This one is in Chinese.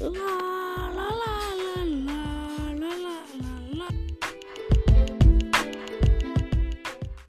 啦